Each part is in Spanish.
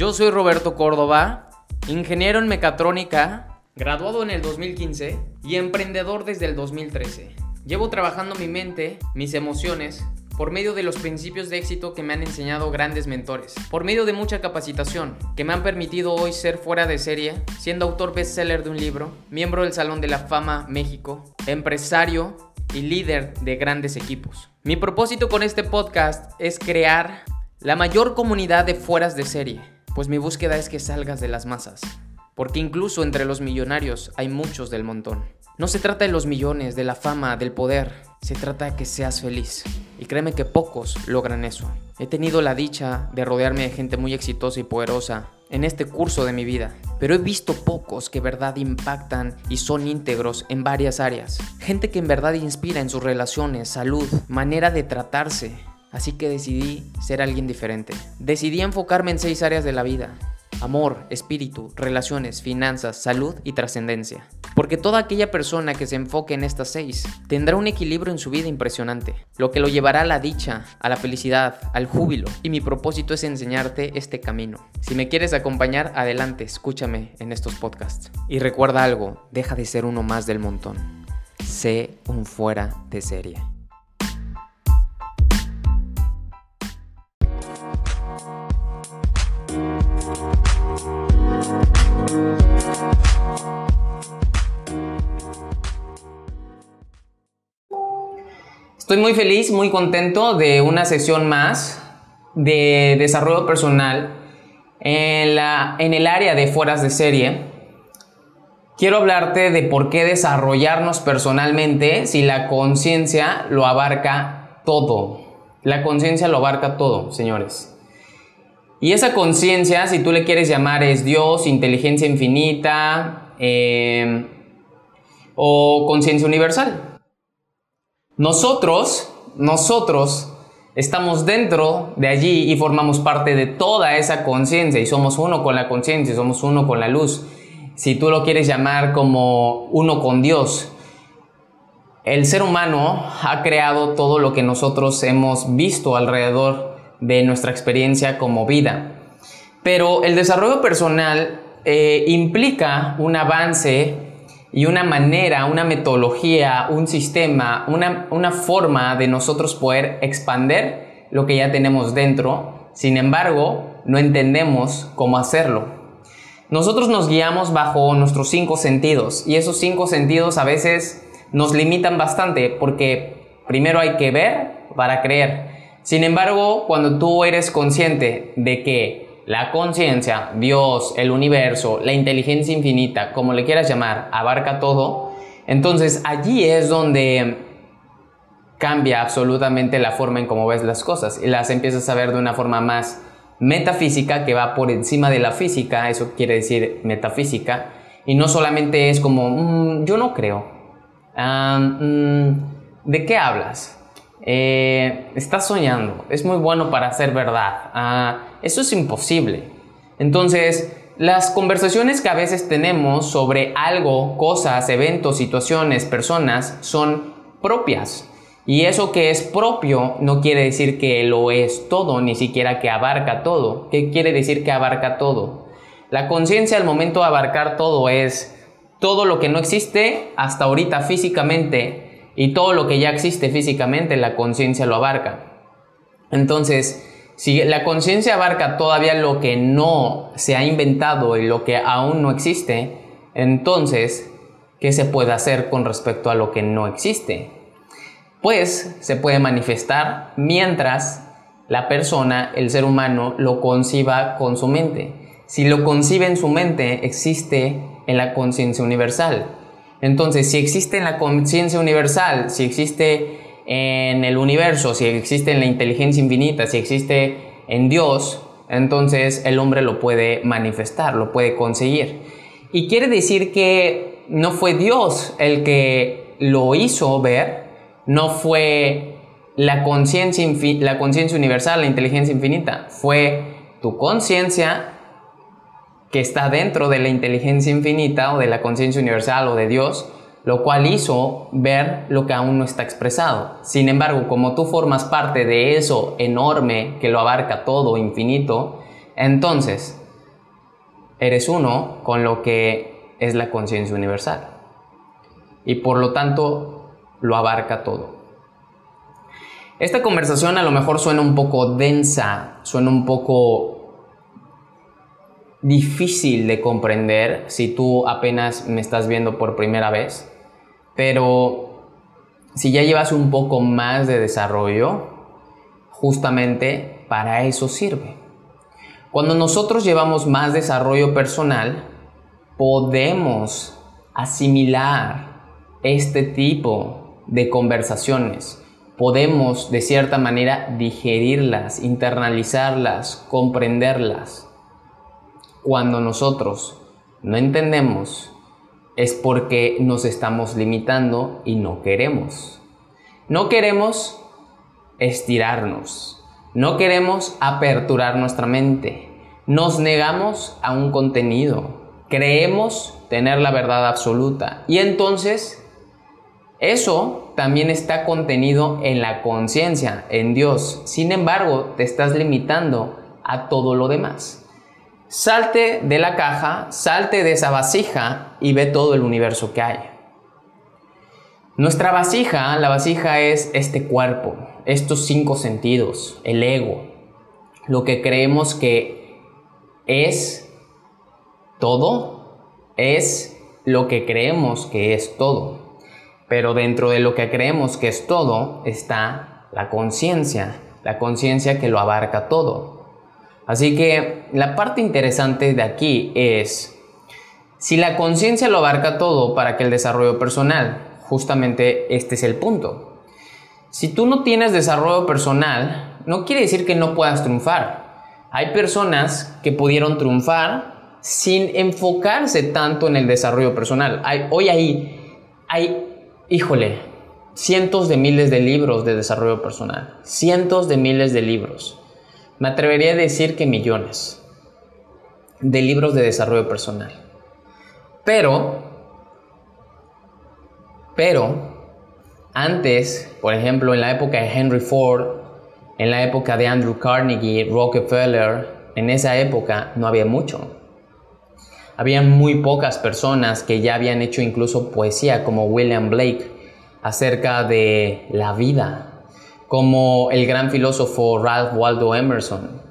Yo soy Roberto Córdoba, ingeniero en mecatrónica, graduado en el 2015 y emprendedor desde el 2013. Llevo trabajando mi mente, mis emociones, por medio de los principios de éxito que me han enseñado grandes mentores, por medio de mucha capacitación que me han permitido hoy ser fuera de serie, siendo autor bestseller de un libro, miembro del Salón de la Fama México, empresario y líder de grandes equipos. Mi propósito con este podcast es crear la mayor comunidad de fueras de serie, pues mi búsqueda es que salgas de las masas, porque incluso entre los millonarios hay muchos del montón. No se trata de los millones, de la fama, del poder, se trata de que seas feliz. Y créeme que pocos logran eso. He tenido la dicha de rodearme de gente muy exitosa y poderosa en este curso de mi vida, pero he visto pocos que verdad impactan y son íntegros en varias áreas. Gente que en verdad inspira en sus relaciones, salud, manera de tratarse. Así que decidí ser alguien diferente. Decidí enfocarme en seis áreas de la vida amor, espíritu, relaciones, finanzas, salud y trascendencia. Porque toda aquella persona que se enfoque en estas seis tendrá un equilibrio en su vida impresionante, lo que lo llevará a la dicha, a la felicidad, al júbilo. Y mi propósito es enseñarte este camino. Si me quieres acompañar, adelante, escúchame en estos podcasts. Y recuerda algo, deja de ser uno más del montón. Sé un fuera de serie. Estoy muy feliz, muy contento de una sesión más de desarrollo personal en, la, en el área de fueras de serie. Quiero hablarte de por qué desarrollarnos personalmente si la conciencia lo abarca todo. La conciencia lo abarca todo, señores. Y esa conciencia, si tú le quieres llamar, es Dios, inteligencia infinita eh, o conciencia universal. Nosotros, nosotros estamos dentro de allí y formamos parte de toda esa conciencia y somos uno con la conciencia, somos uno con la luz. Si tú lo quieres llamar como uno con Dios, el ser humano ha creado todo lo que nosotros hemos visto alrededor de nuestra experiencia como vida. Pero el desarrollo personal eh, implica un avance y una manera, una metodología, un sistema, una, forma de nosotros poder expander lo que ya tenemos dentro. Sin embargo, no entendemos cómo hacerlo. Nosotros nos guiamos bajo nuestros cinco sentidos y esos cinco sentidos a veces nos limitan bastante porque primero hay que ver para creer. Sin embargo, cuando tú eres consciente de que la conciencia, Dios, el universo, la inteligencia infinita, como le quieras llamar, abarca todo, entonces allí es donde cambia absolutamente la forma en cómo ves las cosas y las empiezas a ver de una forma más metafísica que va por encima de la física, eso quiere decir metafísica, y no solamente es como, mm, yo no creo, ah, mm, ¿de qué hablas? Eh, estás soñando, es muy bueno para ser verdad. Ah, eso es imposible. Entonces, las conversaciones que a veces tenemos sobre algo, cosas, eventos, situaciones, personas, son propias. Y eso que es propio no quiere decir que lo es todo, ni siquiera que abarca todo. ¿Qué quiere decir que abarca todo? La conciencia al momento de abarcar todo es todo lo que no existe hasta ahorita físicamente y todo lo que ya existe físicamente, la conciencia lo abarca. Entonces, si la conciencia abarca todavía lo que no se ha inventado y lo que aún no existe, entonces, ¿qué se puede hacer con respecto a lo que no existe? Pues se puede manifestar mientras la persona, el ser humano, lo conciba con su mente. Si lo concibe en su mente, existe en la conciencia universal. Entonces, si existe en la conciencia universal, si existe en el universo, si existe en la inteligencia infinita, si existe en Dios, entonces el hombre lo puede manifestar, lo puede conseguir. Y quiere decir que no fue Dios el que lo hizo ver, no fue la conciencia la conciencia universal, la inteligencia infinita, fue tu conciencia que está dentro de la inteligencia infinita o de la conciencia universal o de Dios, lo cual hizo ver lo que aún no está expresado. Sin embargo, como tú formas parte de eso enorme que lo abarca todo, infinito, entonces eres uno con lo que es la conciencia universal. Y por lo tanto lo abarca todo. Esta conversación a lo mejor suena un poco densa, suena un poco difícil de comprender si tú apenas me estás viendo por primera vez, pero si ya llevas un poco más de desarrollo, justamente para eso sirve. Cuando nosotros llevamos más desarrollo personal, podemos asimilar este tipo de conversaciones podemos de cierta manera digerirlas, internalizarlas, comprenderlas. Cuando nosotros no entendemos es porque nos estamos limitando y no queremos. No queremos estirarnos, no queremos aperturar nuestra mente, nos negamos a un contenido, creemos tener la verdad absoluta y entonces eso también está contenido en la conciencia, en Dios. Sin embargo, te estás limitando a todo lo demás. Salte de la caja, salte de esa vasija y ve todo el universo que hay. Nuestra vasija, la vasija es este cuerpo, estos cinco sentidos, el ego, lo que creemos que es todo, es lo que creemos que es todo. Pero dentro de lo que creemos que es todo está la conciencia, la conciencia que lo abarca todo. Así que la parte interesante de aquí es, si la conciencia lo abarca todo para que el desarrollo personal, justamente este es el punto. Si tú no tienes desarrollo personal, no quiere decir que no puedas triunfar. Hay personas que pudieron triunfar sin enfocarse tanto en el desarrollo personal. Hoy hay híjole, cientos de miles de libros de desarrollo personal, cientos de miles de libros. Me atrevería a decir que millones de libros de desarrollo personal. Pero, pero, antes, por ejemplo, en la época de Henry Ford, en la época de Andrew Carnegie, Rockefeller, en esa época no había mucho. Había muy pocas personas que ya habían hecho incluso poesía, como William Blake, acerca de la vida, como el gran filósofo Ralph Waldo Emerson.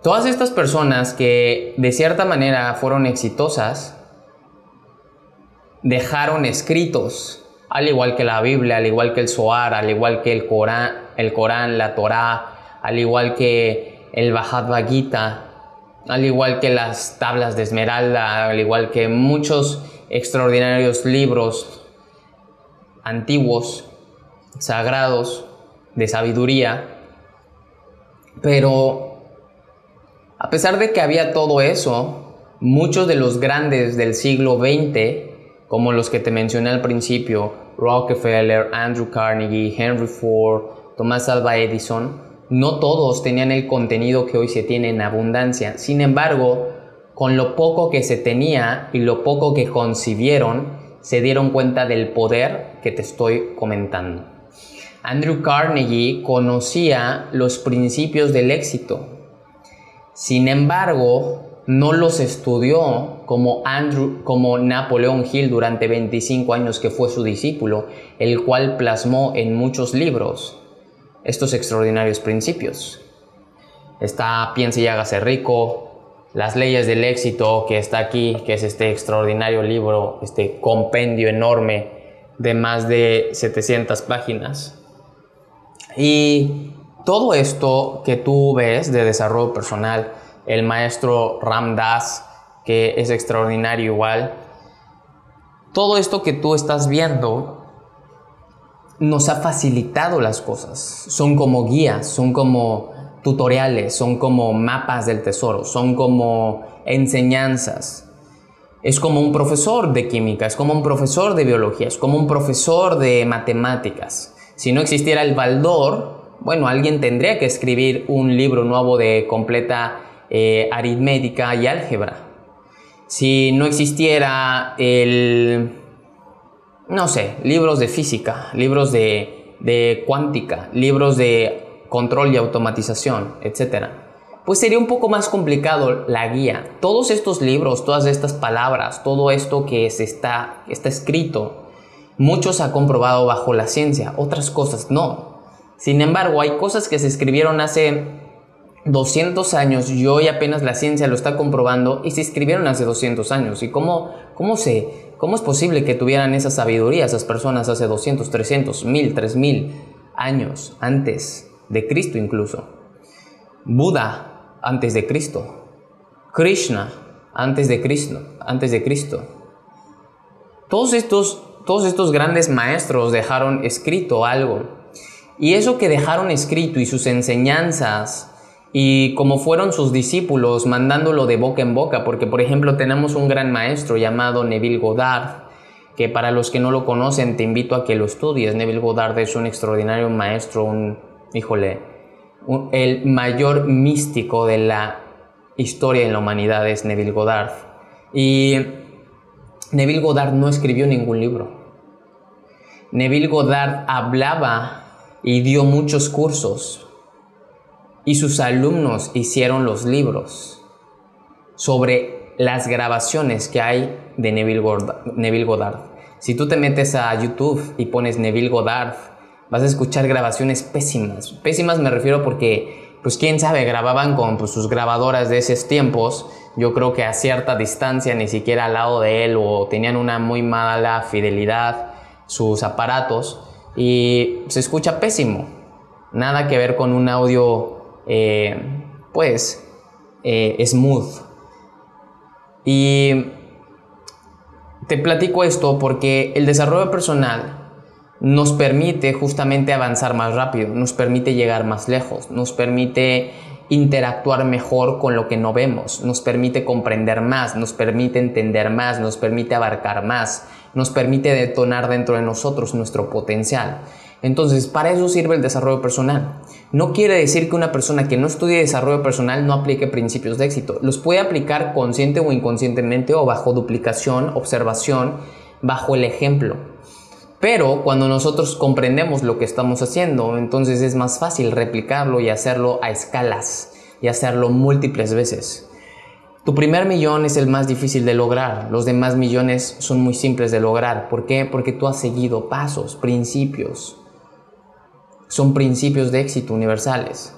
Todas estas personas que de cierta manera fueron exitosas, dejaron escritos, al igual que la Biblia, al igual que el Zohar, al igual que el Corán, el Corán la Torá, al igual que el Bhagavad Gita, al igual que las tablas de Esmeralda, al igual que muchos extraordinarios libros antiguos, sagrados, de sabiduría, pero a pesar de que había todo eso, muchos de los grandes del siglo XX, como los que te mencioné al principio, Rockefeller, Andrew Carnegie, Henry Ford, Thomas Alva Edison, no todos tenían el contenido que hoy se tiene en abundancia. Sin embargo, con lo poco que se tenía y lo poco que concibieron, se dieron cuenta del poder que te estoy comentando. Andrew Carnegie conocía los principios del éxito. Sin embargo, no los estudió como Andrew, como Napoleón Hill durante 25 años que fue su discípulo, el cual plasmó en muchos libros estos extraordinarios principios. Está Piense y hágase rico, Las leyes del éxito que está aquí, que es este extraordinario libro, este compendio enorme de más de 700 páginas. Y todo esto que tú ves de desarrollo personal, el maestro Ram Dass, que es extraordinario igual, todo esto que tú estás viendo nos ha facilitado las cosas. Son como guías, son como tutoriales, son como mapas del tesoro, son como enseñanzas. Es como un profesor de química, es como un profesor de biología, es como un profesor de matemáticas. Si no existiera el Baldor, bueno, alguien tendría que escribir un libro nuevo de completa eh, aritmética y álgebra. Si no existiera el no sé, libros de física, libros de, cuántica, libros de control y automatización, etc. pues sería un poco más complicado la guía. Todos estos libros, todas estas palabras, todo esto que se está, está escrito, muchos ha comprobado bajo la ciencia, otras cosas no. Sin embargo, hay cosas que se escribieron hace 200 años y hoy apenas la ciencia lo está comprobando y se escribieron hace 200 años. ¿Y cómo, cómo, se, cómo es posible que tuvieran esa sabiduría esas personas hace 200, 300, 1000, 3000 años antes de Cristo incluso? Buda antes de Cristo. Krishna antes de Cristo, antes de Cristo. Todos estos, todos estos grandes maestros dejaron escrito algo. Y eso que dejaron escrito y sus enseñanzas y como fueron sus discípulos mandándolo de boca en boca, porque por ejemplo tenemos un gran maestro llamado Neville Goddard, que para los que no lo conocen te invito a que lo estudies. Neville Goddard es un extraordinario maestro, un, híjole, el mayor místico de la historia en la humanidad es Neville Goddard. Y Neville Goddard no escribió ningún libro. Neville Goddard hablaba y dio muchos cursos. Y sus alumnos hicieron los libros sobre las grabaciones que hay de Neville Goddard. Si tú te metes a YouTube y pones Neville Goddard, vas a escuchar grabaciones pésimas. Pésimas me refiero porque, pues quién sabe, grababan con pues, sus grabadoras de esos tiempos. Yo creo que a cierta distancia, ni siquiera al lado de él, o tenían una muy mala fidelidad sus aparatos y se escucha pésimo. Nada que ver con un audio, eh, pues, eh, smooth. Y te platico esto porque el desarrollo personal nos permite justamente avanzar más rápido, nos permite llegar más lejos, nos permite interactuar mejor con lo que no vemos, nos permite comprender más, nos permite entender más, nos permite abarcar más, nos permite detonar dentro de nosotros nuestro potencial. Entonces, para eso sirve el desarrollo personal. No quiere decir que una persona que no estudie desarrollo personal no aplique principios de éxito. Los puede aplicar consciente o inconscientemente o bajo duplicación, observación, bajo el ejemplo. Pero cuando nosotros comprendemos lo que estamos haciendo, entonces es más fácil replicarlo y hacerlo a escalas y hacerlo múltiples veces. Tu primer millón es el más difícil de lograr, los demás millones son muy simples de lograr. ¿Por qué? Porque tú has seguido pasos, principios. Son principios de éxito universales.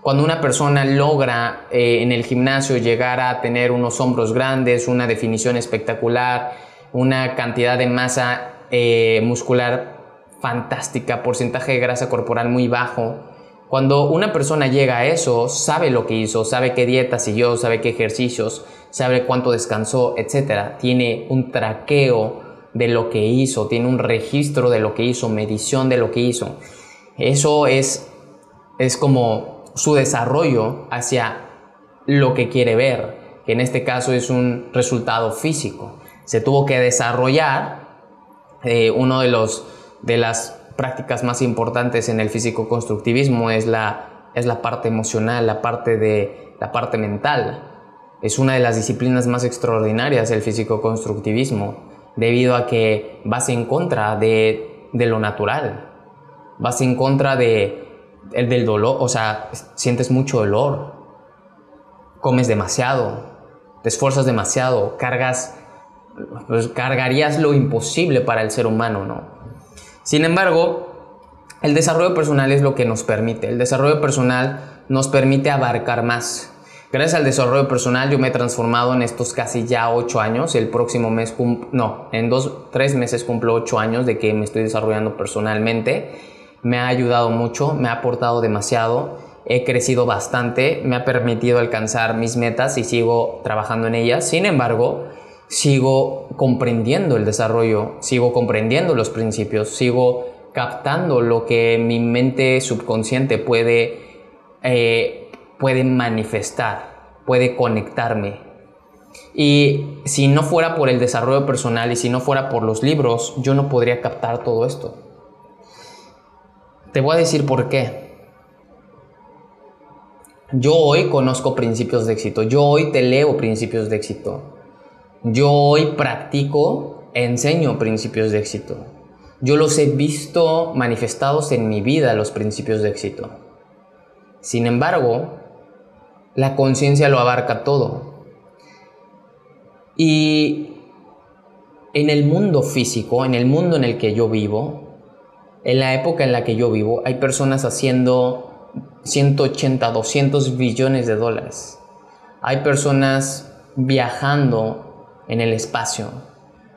Cuando una persona logra eh, en el gimnasio llegar a tener unos hombros grandes, una definición espectacular, una cantidad de masa eh, muscular fantástica, porcentaje de grasa corporal muy bajo. Cuando una persona llega a eso, sabe lo que hizo, sabe qué dieta siguió, sabe qué ejercicios, sabe cuánto descansó, etc. Tiene un traqueo de lo que hizo, tiene un registro de lo que hizo, medición de lo que hizo. Eso es, es como su desarrollo hacia lo que quiere ver, que en este caso es un resultado físico. Se tuvo que desarrollar eh, uno de los de las prácticas más importantes en el físico constructivismo es la, es la parte emocional, la parte de la parte mental. Es una de las disciplinas más extraordinarias del físico constructivismo, debido a que vas en contra de, de lo natural, vas en contra de el del dolor, o sea, sientes mucho dolor, comes demasiado, te esfuerzas demasiado, cargas pues cargarías lo imposible para el ser humano, ¿no? Sin embargo, el desarrollo personal es lo que nos permite. El desarrollo personal nos permite abarcar más. Gracias al desarrollo personal yo me he transformado en estos casi ya ocho años. El próximo mes, no, en dos, tres meses cumplo ocho años de que me estoy desarrollando personalmente. Me ha ayudado mucho, me ha aportado demasiado. He crecido bastante, me ha permitido alcanzar mis metas y sigo trabajando en ellas. Sin embargo, sigo comprendiendo el desarrollo, sigo comprendiendo los principios, sigo captando lo que mi mente subconsciente puede, eh, puede manifestar, puede conectarme. Y si no fuera por el desarrollo personal y si no fuera por los libros, yo no podría captar todo esto. Te voy a decir por qué. Yo hoy conozco principios de éxito, yo hoy te leo principios de éxito. Yo hoy practico, enseño principios de éxito. Yo los he visto manifestados en mi vida, los principios de éxito. Sin embargo, la conciencia lo abarca todo. Y en el mundo físico, en el mundo en el que yo vivo, en la época en la que yo vivo, hay personas haciendo 180, 200 billones de dólares. Hay personas viajando en el espacio.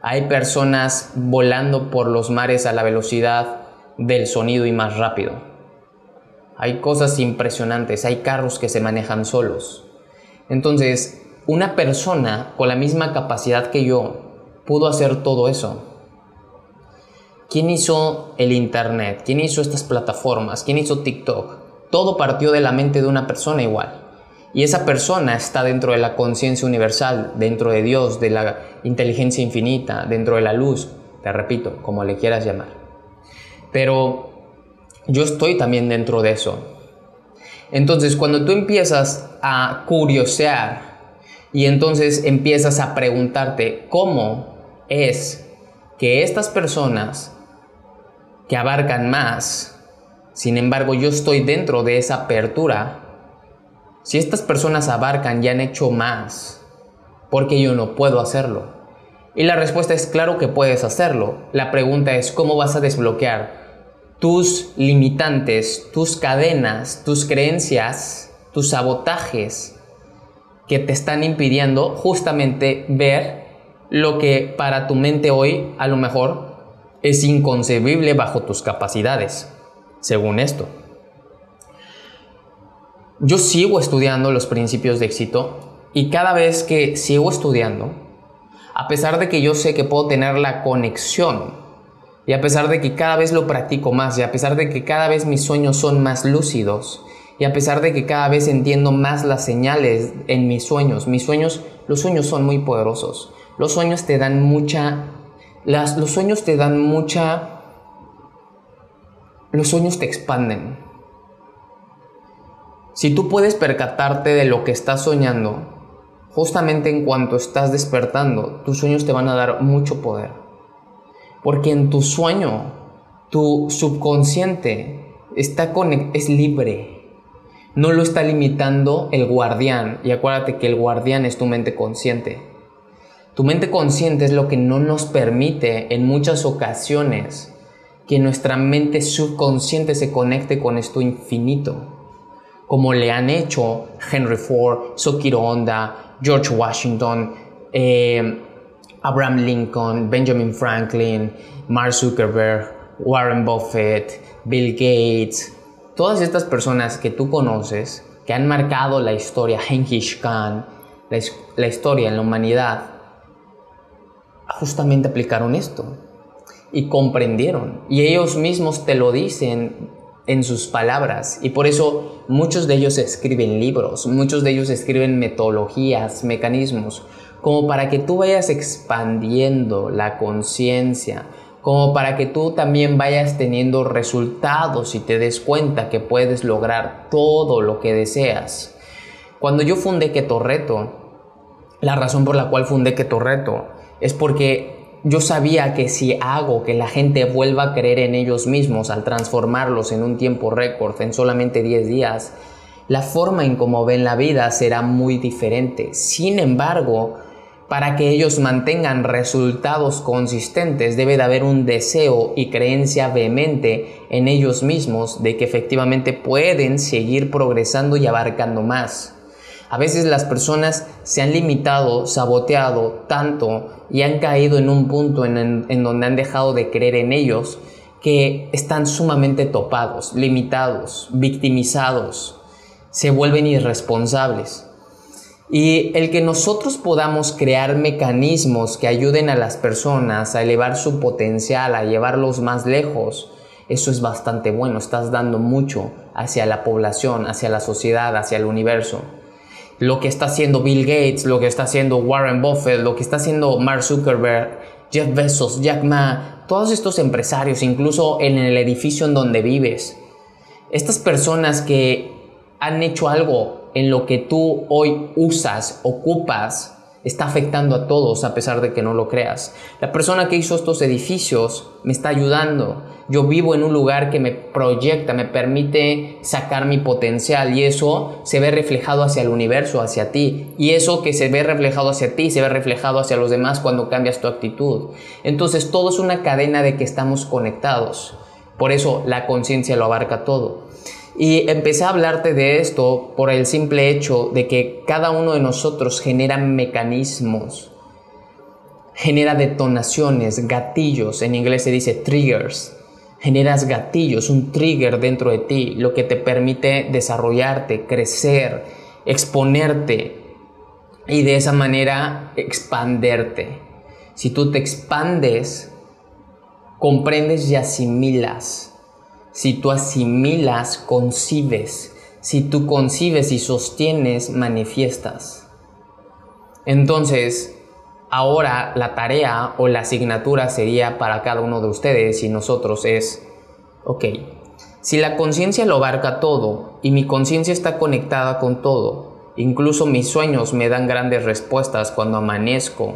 Hay personas volando por los mares a la velocidad del sonido y más rápido. Hay cosas impresionantes, hay carros que se manejan solos. Entonces, una persona con la misma capacidad que yo pudo hacer todo eso. ¿Quién hizo el Internet? ¿Quién hizo estas plataformas? ¿Quién hizo TikTok? Todo partió de la mente de una persona igual. Y esa persona está dentro de la conciencia universal, dentro de Dios, de la inteligencia infinita, dentro de la luz, te repito, como le quieras llamar. Pero yo estoy también dentro de eso. Entonces, cuando tú empiezas a curiosear y entonces empiezas a preguntarte cómo es que estas personas que abarcan más, sin embargo yo estoy dentro de esa apertura, si estas personas abarcan y han hecho más, ¿por qué yo no puedo hacerlo? Y la respuesta es claro que puedes hacerlo. La pregunta es cómo vas a desbloquear tus limitantes, tus cadenas, tus creencias, tus sabotajes que te están impidiendo justamente ver lo que para tu mente hoy a lo mejor es inconcebible bajo tus capacidades, según esto. Yo sigo estudiando los principios de éxito y cada vez que sigo estudiando, a pesar de que yo sé que puedo tener la conexión y a pesar de que cada vez lo practico más y a pesar de que cada vez mis sueños son más lúcidos y a pesar de que cada vez entiendo más las señales en mis sueños, mis sueños, los sueños son muy poderosos. Los sueños te dan mucha las, los sueños te dan mucha los sueños te expanden. Si tú puedes percatarte de lo que estás soñando, justamente en cuanto estás despertando, tus sueños te van a dar mucho poder. Porque en tu sueño, tu subconsciente está es libre. No lo está limitando el guardián. Y acuérdate que el guardián es tu mente consciente. Tu mente consciente es lo que no nos permite en muchas ocasiones que nuestra mente subconsciente se conecte con esto infinito como le han hecho Henry Ford, Sokiro Honda, George Washington, eh, Abraham Lincoln, Benjamin Franklin, Mark Zuckerberg, Warren Buffett, Bill Gates, todas estas personas que tú conoces, que han marcado la historia, Genghis Khan, la, la historia en la humanidad, justamente aplicaron esto y comprendieron. Y ellos mismos te lo dicen en sus palabras y por eso muchos de ellos escriben libros, muchos de ellos escriben metodologías, mecanismos, como para que tú vayas expandiendo la conciencia, como para que tú también vayas teniendo resultados y te des cuenta que puedes lograr todo lo que deseas. Cuando yo fundé Keto Reto, la razón por la cual fundé Keto Reto es porque yo sabía que si hago que la gente vuelva a creer en ellos mismos al transformarlos en un tiempo récord, en solamente 10 días, la forma en cómo ven la vida será muy diferente. Sin embargo, para que ellos mantengan resultados consistentes debe de haber un deseo y creencia vehemente en ellos mismos de que efectivamente pueden seguir progresando y abarcando más. A veces las personas se han limitado, saboteado tanto y han caído en un punto en, donde han dejado de creer en ellos que están sumamente topados, limitados, victimizados, se vuelven irresponsables. Y el que nosotros podamos crear mecanismos que ayuden a las personas a elevar su potencial, a llevarlos más lejos, eso es bastante bueno, estás dando mucho hacia la población, hacia la sociedad, hacia el universo lo que está haciendo Bill Gates, lo que está haciendo Warren Buffett, lo que está haciendo Mark Zuckerberg, Jeff Bezos, Jack Ma, todos estos empresarios, incluso en el edificio en donde vives. Estas personas que han hecho algo en lo que tú hoy usas, ocupas, está afectando a todos a pesar de que no lo creas. La persona que hizo estos edificios me está ayudando. Yo vivo en un lugar que me proyecta, me permite sacar mi potencial y eso se ve reflejado hacia el universo, hacia ti. Y eso que se ve reflejado hacia ti, se ve reflejado hacia los demás cuando cambias tu actitud. Entonces todo es una cadena de que estamos conectados. Por eso la conciencia lo abarca todo. Y empecé a hablarte de esto por el simple hecho de que cada uno de nosotros genera mecanismos, genera detonaciones, gatillos, en inglés se dice triggers, generas gatillos, un trigger dentro de ti, lo que te permite desarrollarte, crecer, exponerte y de esa manera expanderte. Si tú te expandes, comprendes y asimilas. Si tú asimilas, concibes. Si tú concibes y sostienes, manifiestas. Entonces, Ahora la tarea o la asignatura sería para cada uno de ustedes y nosotros es, ok, si la conciencia lo abarca todo y mi conciencia está conectada con todo, incluso mis sueños me dan grandes respuestas cuando amanezco,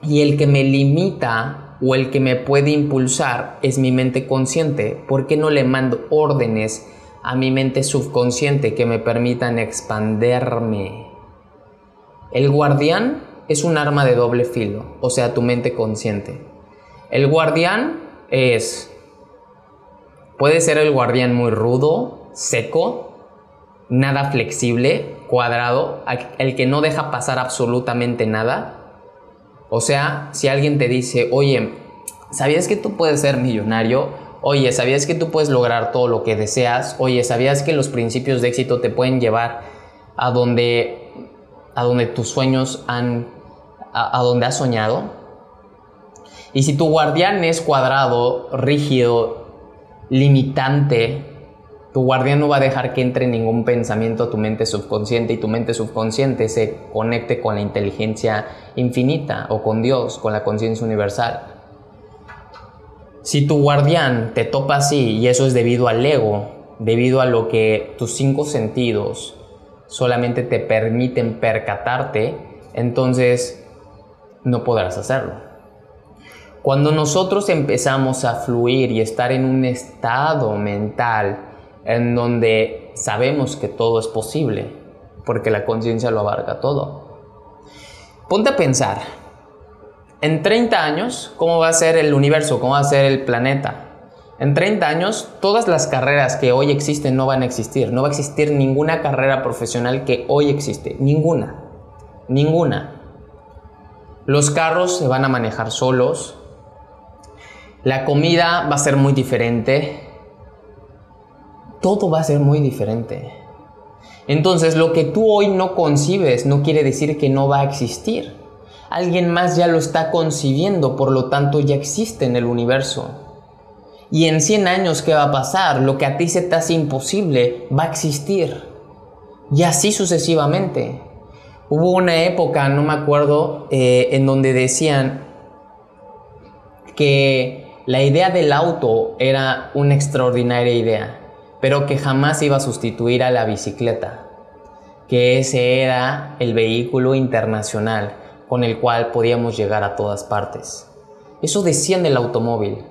y el que me limita o el que me puede impulsar es mi mente consciente, ¿por qué no le mando órdenes a mi mente subconsciente que me permitan expanderme? El guardián es un arma de doble filo, o sea, tu mente consciente. El guardián es... Puede ser el guardián muy rudo, seco, nada flexible, cuadrado, el que no deja pasar absolutamente nada. O sea, si alguien te dice, oye, ¿sabías que tú puedes ser millonario? Oye, ¿sabías que tú puedes lograr todo lo que deseas? Oye, ¿sabías que los principios de éxito te pueden llevar a donde, a donde tus sueños han a, has soñado. Y si tu guardián es cuadrado, rígido, limitante, tu guardián no va a dejar que entre ningún pensamiento a tu mente subconsciente y tu mente subconsciente se conecte con la inteligencia infinita o con Dios, con la conciencia universal. Si tu guardián te topa así y eso es debido al ego, debido a lo que tus cinco sentidos solamente te permiten percatarte, entonces no podrás hacerlo. Cuando nosotros empezamos a fluir y estar en un estado mental en donde sabemos que todo es posible, porque la conciencia lo abarca todo. Ponte a pensar, en 30 años, ¿cómo va a ser el universo? ¿Cómo va a ser el planeta? En 30 años, todas las carreras que hoy existen no van a existir. No va a existir ninguna carrera profesional que hoy existe. Ninguna. Ninguna. Los carros se van a manejar solos. La comida va a ser muy diferente. Todo va a ser muy diferente. Entonces, lo que tú hoy no concibes no quiere decir que no va a existir. Alguien más ya lo está concibiendo, por lo tanto ya existe en el universo. Y en 100 años, ¿qué va a pasar? Lo que a ti se te hace imposible va a existir. Y así sucesivamente. Hubo una época, no me acuerdo, eh, en donde decían que la idea del auto era una extraordinaria idea, pero que jamás iba a sustituir a la bicicleta, que ese era el vehículo internacional con el cual podíamos llegar a todas partes. Eso decían del automóvil.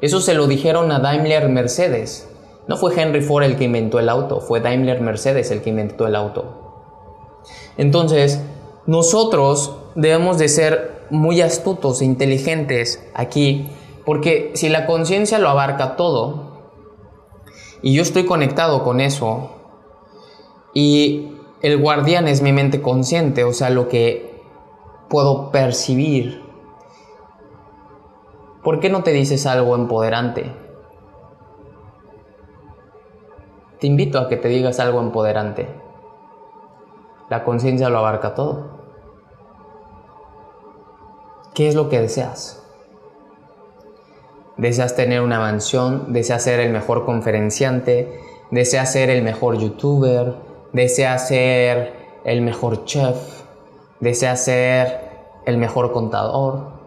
Eso se lo dijeron a Daimler Mercedes. No fue Henry Ford el que inventó el auto, fue Daimler Mercedes el que inventó el auto. Entonces, nosotros debemos de ser muy astutos e inteligentes aquí, porque si la conciencia lo abarca todo, y yo estoy conectado con eso, y el guardián es mi mente consciente, o sea, lo que puedo percibir, ¿por qué no te dices algo empoderante? Te invito a que te digas algo empoderante. La conciencia lo abarca todo. ¿Qué es lo que deseas? ¿Deseas tener una mansión? ¿Deseas ser el mejor conferenciante? ¿Deseas ser el mejor youtuber? ¿Deseas ser el mejor chef? ¿Deseas ser el mejor contador?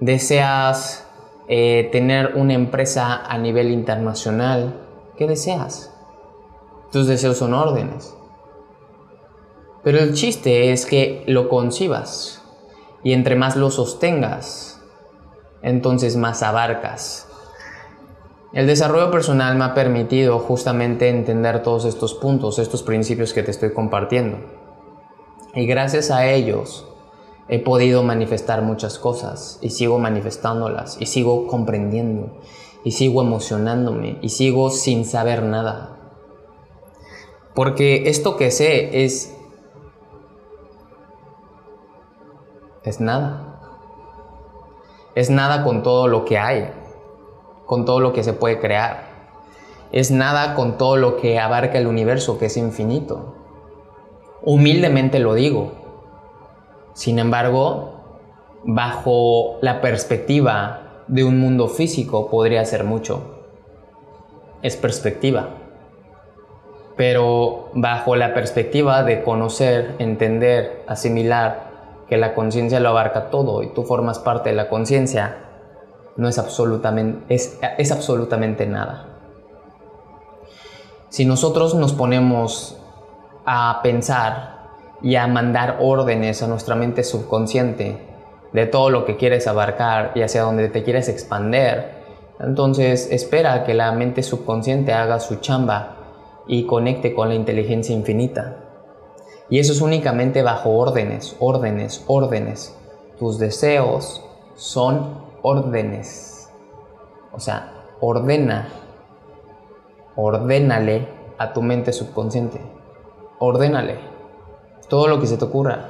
¿Deseas eh, tener una empresa a nivel internacional? ¿Qué deseas? Tus deseos son órdenes. Pero el chiste es que lo concibas y entre más lo sostengas, entonces más abarcas. El desarrollo personal me ha permitido justamente entender todos estos puntos, estos principios que te estoy compartiendo. Y gracias a ellos he podido manifestar muchas cosas y sigo manifestándolas y sigo comprendiendo y sigo emocionándome y sigo sin saber nada. Porque esto que sé es es nada. Es nada con todo lo que hay, con todo lo que se puede crear. Es nada con todo lo que abarca el universo, que es infinito. Humildemente lo digo, sin embargo, bajo la perspectiva de un mundo físico podría ser mucho. Es perspectiva. Pero bajo la perspectiva de conocer, entender, asimilar que la conciencia lo abarca todo y tú formas parte de la conciencia, no es absolutamente, es, es absolutamente nada. Si nosotros nos ponemos a pensar y a mandar órdenes a nuestra mente subconsciente de todo lo que quieres abarcar y hacia donde te quieres expander. Entonces espera que la mente subconsciente haga su chamba y conecte con la inteligencia infinita. Y eso es únicamente bajo órdenes, órdenes, órdenes. Tus deseos son órdenes. O sea, ordena, ordénale a tu mente subconsciente. Ordénale. Todo lo que se te ocurra.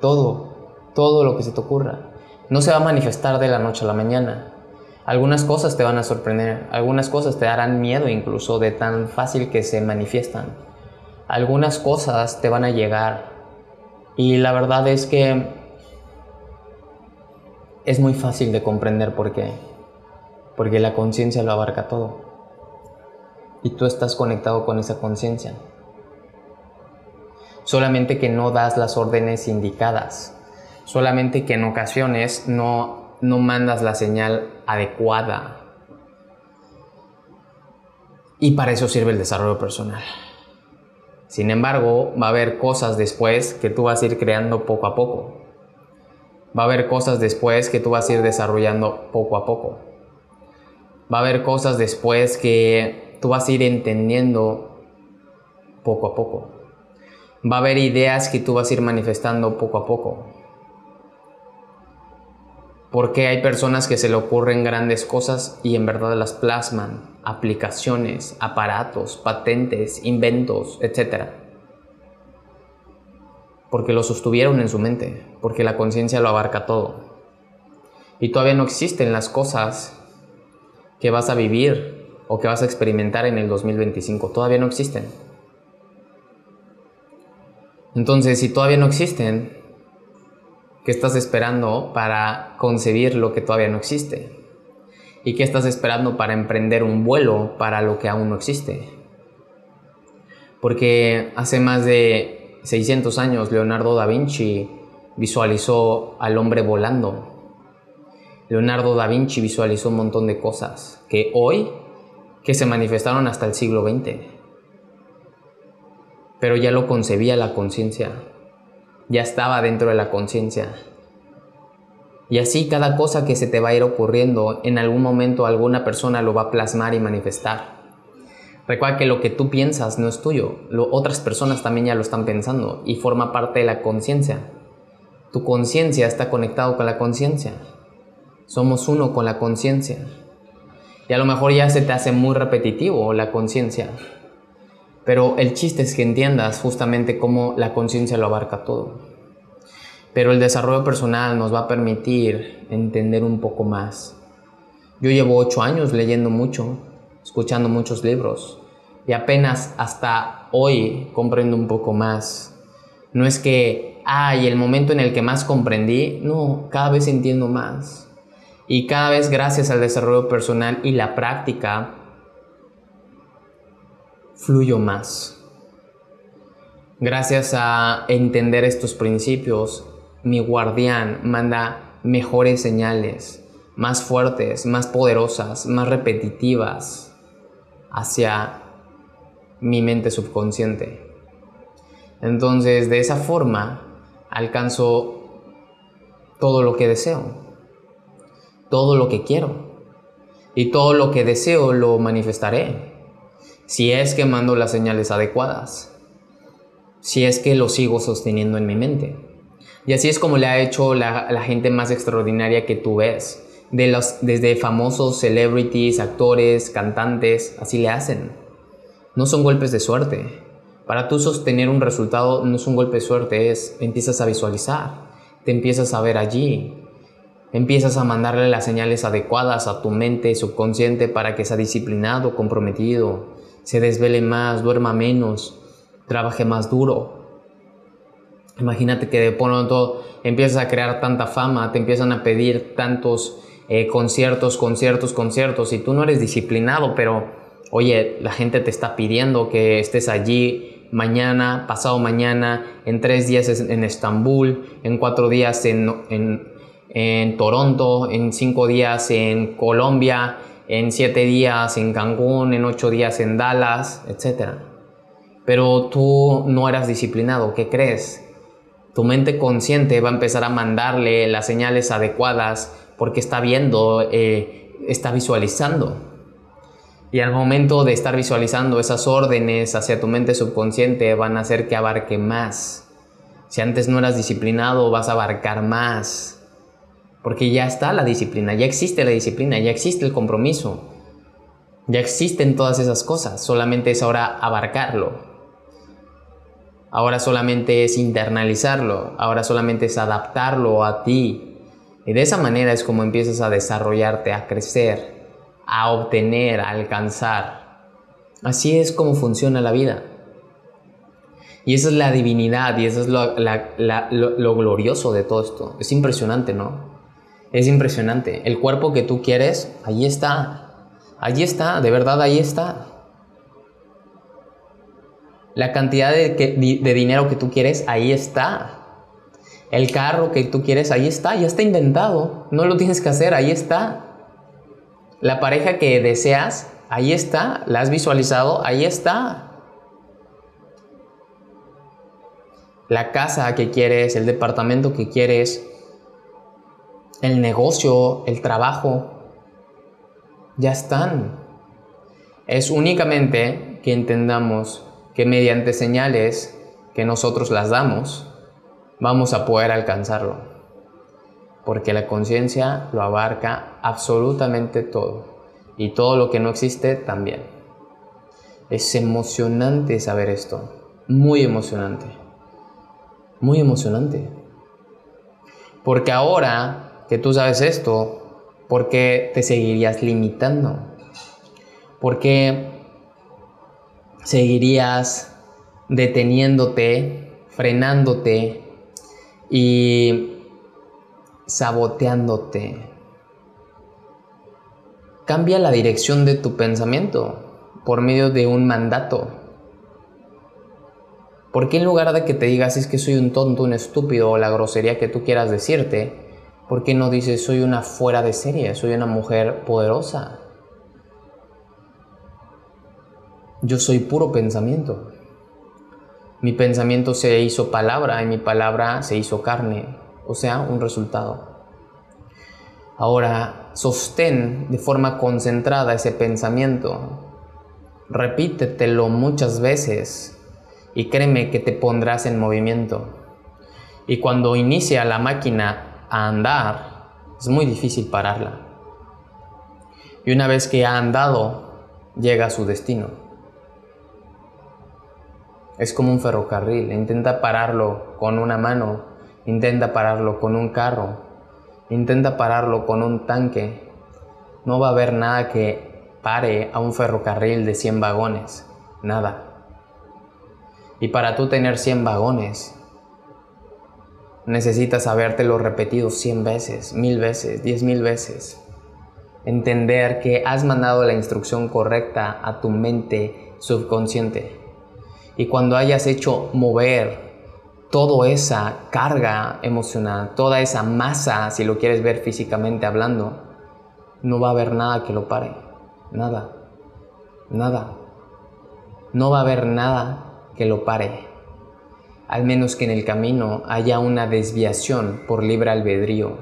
Todo. Todo lo que se te ocurra. No se va a manifestar de la noche a la mañana. Algunas cosas te van a sorprender. Algunas cosas te darán miedo incluso de tan fácil que se manifiestan. Algunas cosas te van a llegar. Y la verdad es que es muy fácil de comprender por qué. Porque la conciencia lo abarca todo. Y tú estás conectado con esa conciencia solamente que no das las órdenes indicadas, solamente que en ocasiones no, no mandas la señal adecuada. Y para eso sirve el desarrollo personal. Sin embargo, va a haber cosas después que tú vas a ir creando poco a poco. Va a haber cosas después que tú vas a ir desarrollando poco a poco. Va a haber cosas después que tú vas a ir entendiendo poco a poco va a haber ideas que tú vas a ir manifestando poco a poco. Porque hay personas que se le ocurren grandes cosas y en verdad las plasman, aplicaciones, aparatos, patentes, inventos, etc. Porque lo sostuvieron en su mente, porque la conciencia lo abarca todo. Y todavía no existen las cosas que vas a vivir o que vas a experimentar en el 2025, todavía no existen. Entonces, si todavía no existen, ¿qué estás esperando para concebir lo que todavía no existe? ¿Y qué estás esperando para emprender un vuelo para lo que aún no existe? Porque hace más de 600 años Leonardo da Vinci visualizó al hombre volando. Leonardo da Vinci visualizó un montón de cosas que hoy, que se manifestaron hasta el siglo XX pero ya lo concebía la conciencia, ya estaba dentro de la conciencia. Y así cada cosa que se te va a ir ocurriendo, en algún momento alguna persona lo va a plasmar y manifestar. Recuerda que lo que tú piensas no es tuyo, lo, otras personas también ya lo están pensando y forma parte de la conciencia. Tu conciencia está conectado con la conciencia. Somos uno con la conciencia. Y a lo mejor ya se te hace muy repetitivo la conciencia, pero el chiste es que entiendas justamente cómo la conciencia lo abarca todo. Pero el desarrollo personal nos va a permitir entender un poco más. Yo llevo ocho años leyendo mucho, escuchando muchos libros y apenas hasta hoy comprendo un poco más. No es que, ay, el momento en el que más comprendí, no, cada vez entiendo más. Y cada vez gracias al desarrollo personal y la práctica, fluyo más. Gracias a entender estos principios, mi guardián manda mejores señales, más fuertes, más poderosas, más repetitivas hacia mi mente subconsciente. Entonces, de esa forma, alcanzo todo lo que deseo, todo lo que quiero. y todo lo que deseo lo manifestaré. Si es que mando las señales adecuadas. Si es que lo sigo sosteniendo en mi mente. Y así es como le ha hecho la, gente más extraordinaria que tú ves. De los, desde famosos celebrities, actores, cantantes, así le hacen. No son golpes de suerte. Para tú sostener un resultado no es un golpe de suerte, es empiezas a visualizar, te empiezas a ver allí, Empiezas a mandarle las señales adecuadas a tu mente subconsciente para que sea disciplinado, comprometido, se desvele más, duerma menos, trabaje más duro. Imagínate que de pronto empiezas a crear tanta fama, te empiezan a pedir tantos eh, conciertos, conciertos, conciertos, y tú no eres disciplinado, pero oye, la gente te está pidiendo que estés allí mañana, pasado mañana, en tres días en Estambul, en cuatro días en, en en Toronto, en cinco días en Colombia, en siete días en Cancún, en ocho días en Dallas, etc. Pero tú no eras disciplinado, ¿qué crees? Tu mente consciente va a empezar a mandarle las señales adecuadas porque está viendo, eh, está visualizando. Y al momento de estar visualizando esas órdenes hacia tu mente subconsciente van a hacer que abarque más. Si antes no eras disciplinado, vas a abarcar más porque ya está la disciplina, ya existe la disciplina, ya existe el compromiso, ya existen todas esas cosas, solamente es ahora abarcarlo. Ahora solamente es internalizarlo, ahora solamente es adaptarlo a ti. Y de esa manera es como empiezas a desarrollarte, a crecer, a obtener, a alcanzar. Así es como funciona la vida. Y esa es la divinidad y eso es lo, lo glorioso de todo esto. Es impresionante, ¿no? Es impresionante. El cuerpo que tú quieres, ahí está. Allí está, de verdad, ahí está. La cantidad de, de, dinero que tú quieres, ahí está. El carro que tú quieres, ahí está. Ya está inventado. No lo tienes que hacer, ahí está. La pareja que deseas, ahí está. La has visualizado, ahí está. La casa que quieres, el departamento que quieres, el negocio, el trabajo, ya están. Es únicamente que entendamos que mediante señales que nosotros las damos, vamos a poder alcanzarlo. Porque la conciencia lo abarca absolutamente todo. Y todo lo que no existe también. Es emocionante saber esto. Muy emocionante. Muy emocionante. Porque ahora que tú sabes esto, ¿por qué te seguirías limitando? ¿Por qué seguirías deteniéndote, frenándote y saboteándote? Cambia la dirección de tu pensamiento por medio de un mandato. ¿Por qué en lugar de que te digas es que soy un tonto, un estúpido o la grosería que tú quieras decirte, ¿Por qué no dices soy una fuera de serie, soy una mujer poderosa? Yo soy puro pensamiento. Mi pensamiento se hizo palabra y mi palabra se hizo carne, o sea, un resultado. Ahora, sostén de forma concentrada ese pensamiento. Repítetelo muchas veces y créeme que te pondrás en movimiento. Y cuando inicia la máquina a andar, es muy difícil pararla. Y una vez que ha andado, llega a su destino. Es como un ferrocarril, intenta pararlo con una mano, intenta pararlo con un carro, intenta pararlo con un tanque. No va a haber nada que pare a un ferrocarril de 100 vagones, nada. Y para tú tener 100 vagones, necesitas habértelo repetido cien veces, mil veces, diez mil veces. Entender que has mandado la instrucción correcta a tu mente subconsciente. Y cuando hayas hecho mover toda esa carga emocional, toda esa masa, si lo quieres ver físicamente hablando, no va a haber nada que lo pare. Nada. Nada. No va a haber nada que lo pare al menos que en el camino haya una desviación por libre albedrío.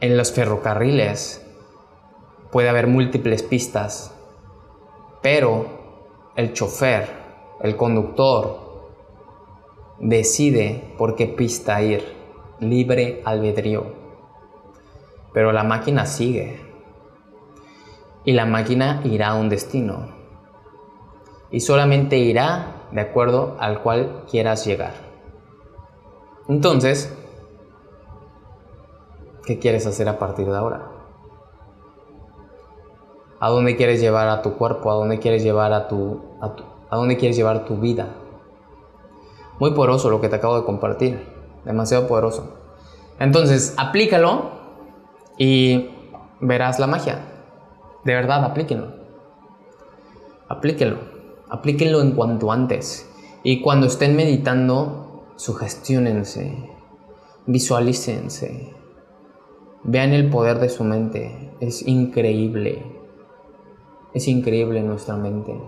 En los ferrocarriles puede haber múltiples pistas, pero el chofer, el conductor, decide por qué pista ir, libre albedrío. Pero la máquina sigue y la máquina irá a un destino y solamente irá de acuerdo al cual quieras llegar. Entonces, ¿qué quieres hacer a partir de ahora? ¿A dónde quieres llevar a tu cuerpo? ¿A dónde quieres llevar a tu, a, dónde quieres llevar tu vida? Muy poderoso lo que te acabo de compartir, demasiado poderoso. Entonces, aplícalo y verás la magia. De verdad, aplíquenlo. Aplíquenlo. Aplíquenlo en cuanto antes. Y cuando estén meditando, sugestionense, visualícense, vean el poder de su mente. Es increíble. Es increíble nuestra mente.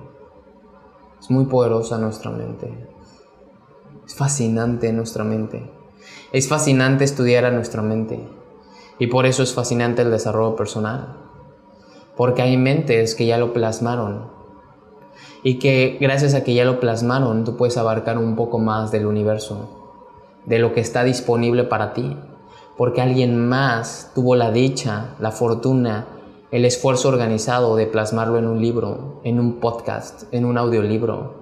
Es muy poderosa nuestra mente. Es fascinante nuestra mente. Es fascinante estudiar a nuestra mente. Y por eso es fascinante el desarrollo personal. Porque hay mentes que ya lo plasmaron y que gracias a que ya lo plasmaron, tú puedes abarcar un poco más del universo, de lo que está disponible para ti, porque alguien más tuvo la dicha, la fortuna, el esfuerzo organizado de plasmarlo en un libro, en un podcast, en un audiolibro,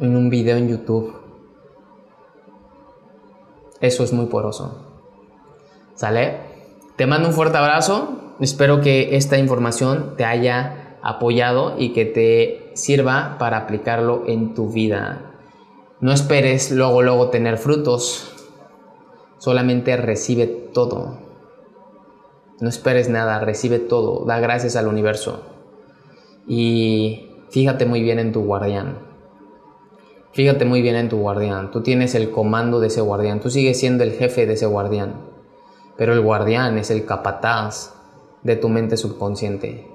en un video en YouTube. Eso es muy poroso. ¿Sale? Te mando un fuerte abrazo. Espero que esta información te haya apoyado y que te sirva para aplicarlo en tu vida. No esperes luego, luego tener frutos. Solamente recibe todo. No esperes nada, recibe todo. Da gracias al universo. Y fíjate muy bien en tu guardián. Fíjate muy bien en tu guardián. Tú tienes el comando de ese guardián. Tú sigues siendo el jefe de ese guardián. Pero el guardián es el capataz de tu mente subconsciente.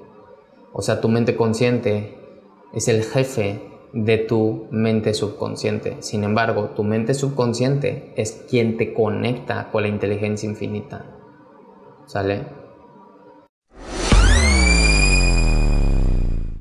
O sea, tu mente consciente es el jefe de tu mente subconsciente. Sin embargo, tu mente subconsciente es quien te conecta con la inteligencia infinita. ¿Sale?